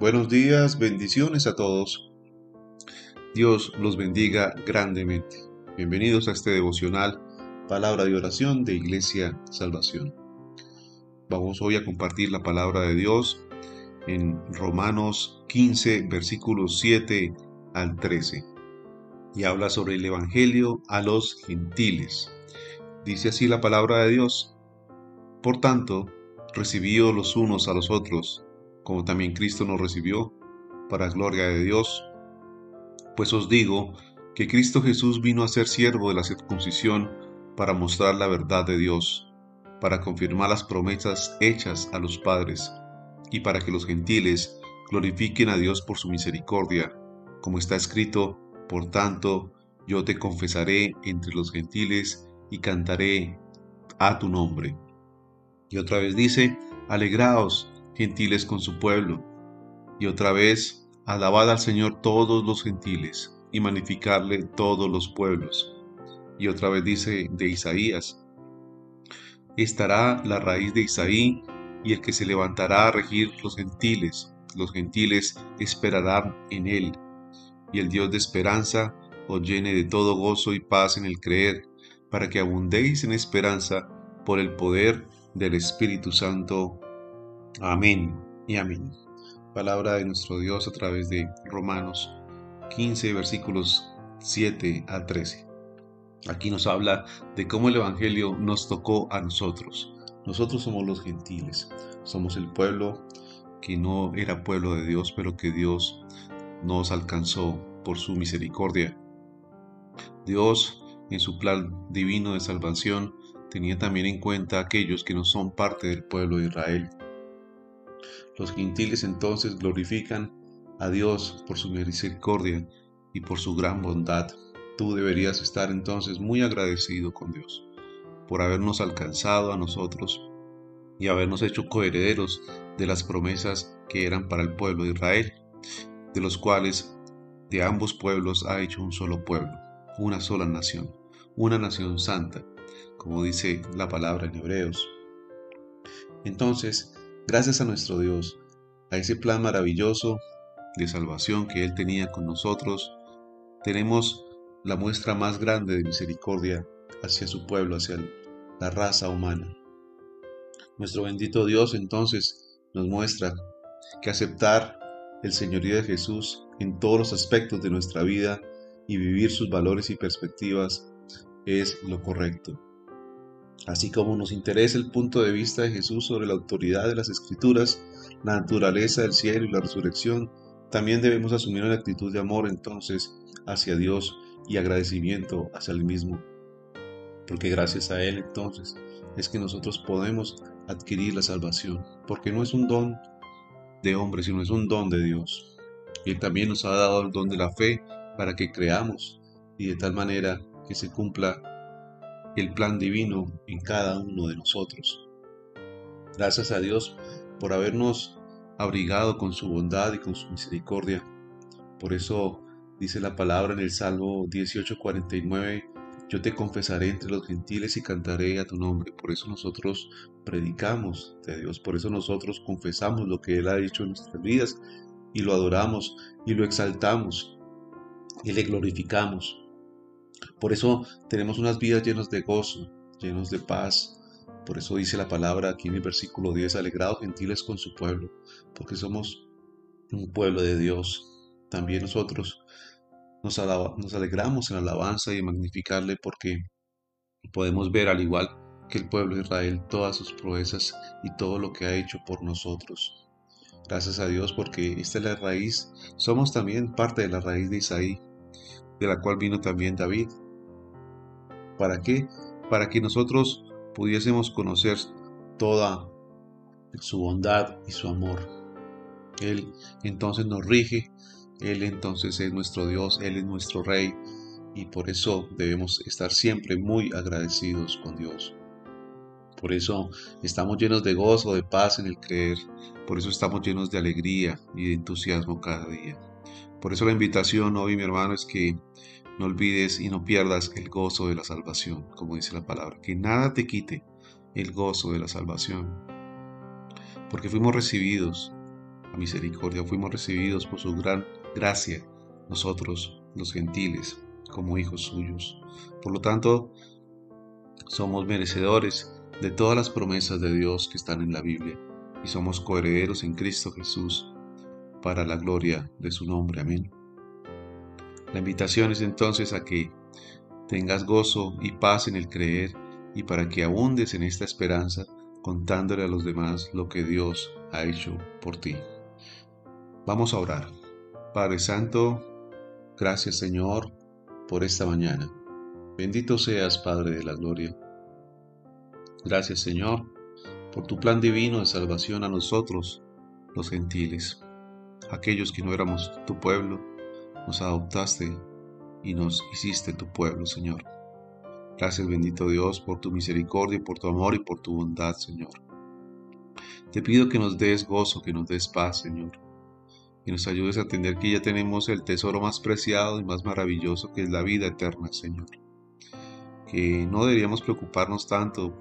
Buenos días, bendiciones a todos. Dios los bendiga grandemente. Bienvenidos a este devocional, palabra de oración de Iglesia Salvación. Vamos hoy a compartir la palabra de Dios en Romanos 15, versículos 7 al 13. Y habla sobre el Evangelio a los gentiles. Dice así la palabra de Dios. Por tanto, recibíos los unos a los otros como también Cristo nos recibió, para gloria de Dios. Pues os digo que Cristo Jesús vino a ser siervo de la circuncisión para mostrar la verdad de Dios, para confirmar las promesas hechas a los padres, y para que los gentiles glorifiquen a Dios por su misericordia, como está escrito, por tanto, yo te confesaré entre los gentiles y cantaré a tu nombre. Y otra vez dice, alegraos gentiles con su pueblo. Y otra vez, alabad al Señor todos los gentiles y magnificarle todos los pueblos. Y otra vez dice de Isaías, estará la raíz de Isaí y el que se levantará a regir los gentiles. Los gentiles esperarán en él. Y el Dios de esperanza os llene de todo gozo y paz en el creer, para que abundéis en esperanza por el poder del Espíritu Santo. Amén y amén. Palabra de nuestro Dios a través de Romanos 15, versículos 7 a 13. Aquí nos habla de cómo el Evangelio nos tocó a nosotros. Nosotros somos los gentiles, somos el pueblo que no era pueblo de Dios, pero que Dios nos alcanzó por su misericordia. Dios, en su plan divino de salvación, tenía también en cuenta a aquellos que no son parte del pueblo de Israel. Los gentiles entonces glorifican a Dios por su misericordia y por su gran bondad. Tú deberías estar entonces muy agradecido con Dios por habernos alcanzado a nosotros y habernos hecho coherederos de las promesas que eran para el pueblo de Israel, de los cuales de ambos pueblos ha hecho un solo pueblo, una sola nación, una nación santa, como dice la palabra en Hebreos. Entonces, Gracias a nuestro Dios, a ese plan maravilloso de salvación que Él tenía con nosotros, tenemos la muestra más grande de misericordia hacia su pueblo, hacia la raza humana. Nuestro bendito Dios entonces nos muestra que aceptar el señorío de Jesús en todos los aspectos de nuestra vida y vivir sus valores y perspectivas es lo correcto. Así como nos interesa el punto de vista de Jesús sobre la autoridad de las escrituras, la naturaleza del cielo y la resurrección, también debemos asumir una actitud de amor entonces hacia Dios y agradecimiento hacia el mismo. Porque gracias a Él entonces es que nosotros podemos adquirir la salvación, porque no es un don de hombre, sino es un don de Dios. Y Él también nos ha dado el don de la fe para que creamos y de tal manera que se cumpla el plan divino en cada uno de nosotros. Gracias a Dios por habernos abrigado con su bondad y con su misericordia. Por eso dice la palabra en el Salmo 18:49, yo te confesaré entre los gentiles y cantaré a tu nombre. Por eso nosotros predicamos de Dios, por eso nosotros confesamos lo que Él ha dicho en nuestras vidas y lo adoramos y lo exaltamos y le glorificamos. Por eso tenemos unas vidas llenas de gozo, llenos de paz. Por eso dice la palabra aquí en el versículo 10, alegrados gentiles con su pueblo, porque somos un pueblo de Dios. También nosotros nos, nos alegramos en alabanza y magnificarle porque podemos ver al igual que el pueblo de Israel todas sus proezas y todo lo que ha hecho por nosotros. Gracias a Dios porque esta es la raíz, somos también parte de la raíz de Isaí, de la cual vino también David. ¿Para qué? Para que nosotros pudiésemos conocer toda su bondad y su amor. Él entonces nos rige, Él entonces es nuestro Dios, Él es nuestro Rey y por eso debemos estar siempre muy agradecidos con Dios. Por eso estamos llenos de gozo, de paz en el creer, por eso estamos llenos de alegría y de entusiasmo cada día. Por eso la invitación hoy, mi hermano, es que no olvides y no pierdas el gozo de la salvación, como dice la palabra, que nada te quite el gozo de la salvación. Porque fuimos recibidos misericordia, fuimos recibidos por su gran gracia, nosotros los gentiles, como hijos suyos. Por lo tanto, somos merecedores de todas las promesas de Dios que están en la Biblia y somos coherederos en Cristo Jesús para la gloria de su nombre. Amén. La invitación es entonces a que tengas gozo y paz en el creer y para que abundes en esta esperanza contándole a los demás lo que Dios ha hecho por ti. Vamos a orar. Padre Santo, gracias Señor por esta mañana. Bendito seas, Padre de la Gloria. Gracias, Señor, por tu plan divino de salvación a nosotros, los gentiles, aquellos que no éramos tu pueblo, nos adoptaste y nos hiciste tu pueblo, Señor. Gracias, bendito Dios, por tu misericordia, por tu amor y por tu bondad, Señor. Te pido que nos des gozo, que nos des paz, Señor. Que nos ayudes a entender que ya tenemos el tesoro más preciado y más maravilloso que es la vida eterna, Señor que no deberíamos preocuparnos tanto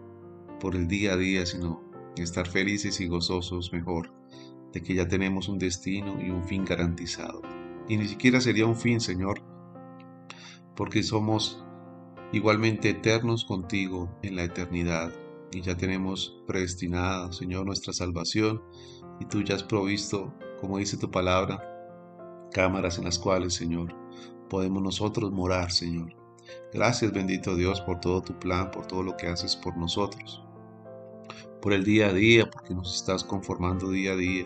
por el día a día, sino estar felices y gozosos mejor de que ya tenemos un destino y un fin garantizado. Y ni siquiera sería un fin, Señor, porque somos igualmente eternos contigo en la eternidad y ya tenemos predestinada, Señor, nuestra salvación y tú ya has provisto, como dice tu palabra, cámaras en las cuales, Señor, podemos nosotros morar, Señor. Gracias bendito Dios por todo tu plan, por todo lo que haces por nosotros, por el día a día, porque nos estás conformando día a día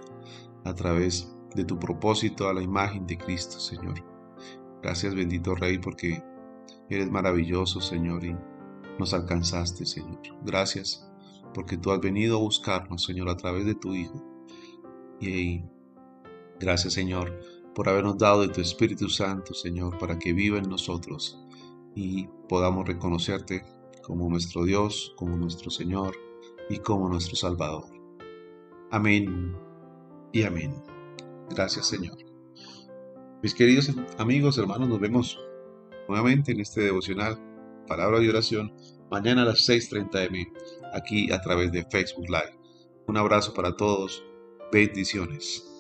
a través de tu propósito a la imagen de Cristo, Señor. Gracias bendito Rey, porque eres maravilloso, Señor, y nos alcanzaste, Señor. Gracias porque tú has venido a buscarnos, Señor, a través de tu Hijo. Y gracias, Señor, por habernos dado de tu Espíritu Santo, Señor, para que viva en nosotros y podamos reconocerte como nuestro Dios, como nuestro Señor y como nuestro Salvador. Amén y amén. Gracias Señor. Mis queridos amigos, hermanos, nos vemos nuevamente en este devocional, palabra de oración, mañana a las 6.30 m, aquí a través de Facebook Live. Un abrazo para todos. Bendiciones.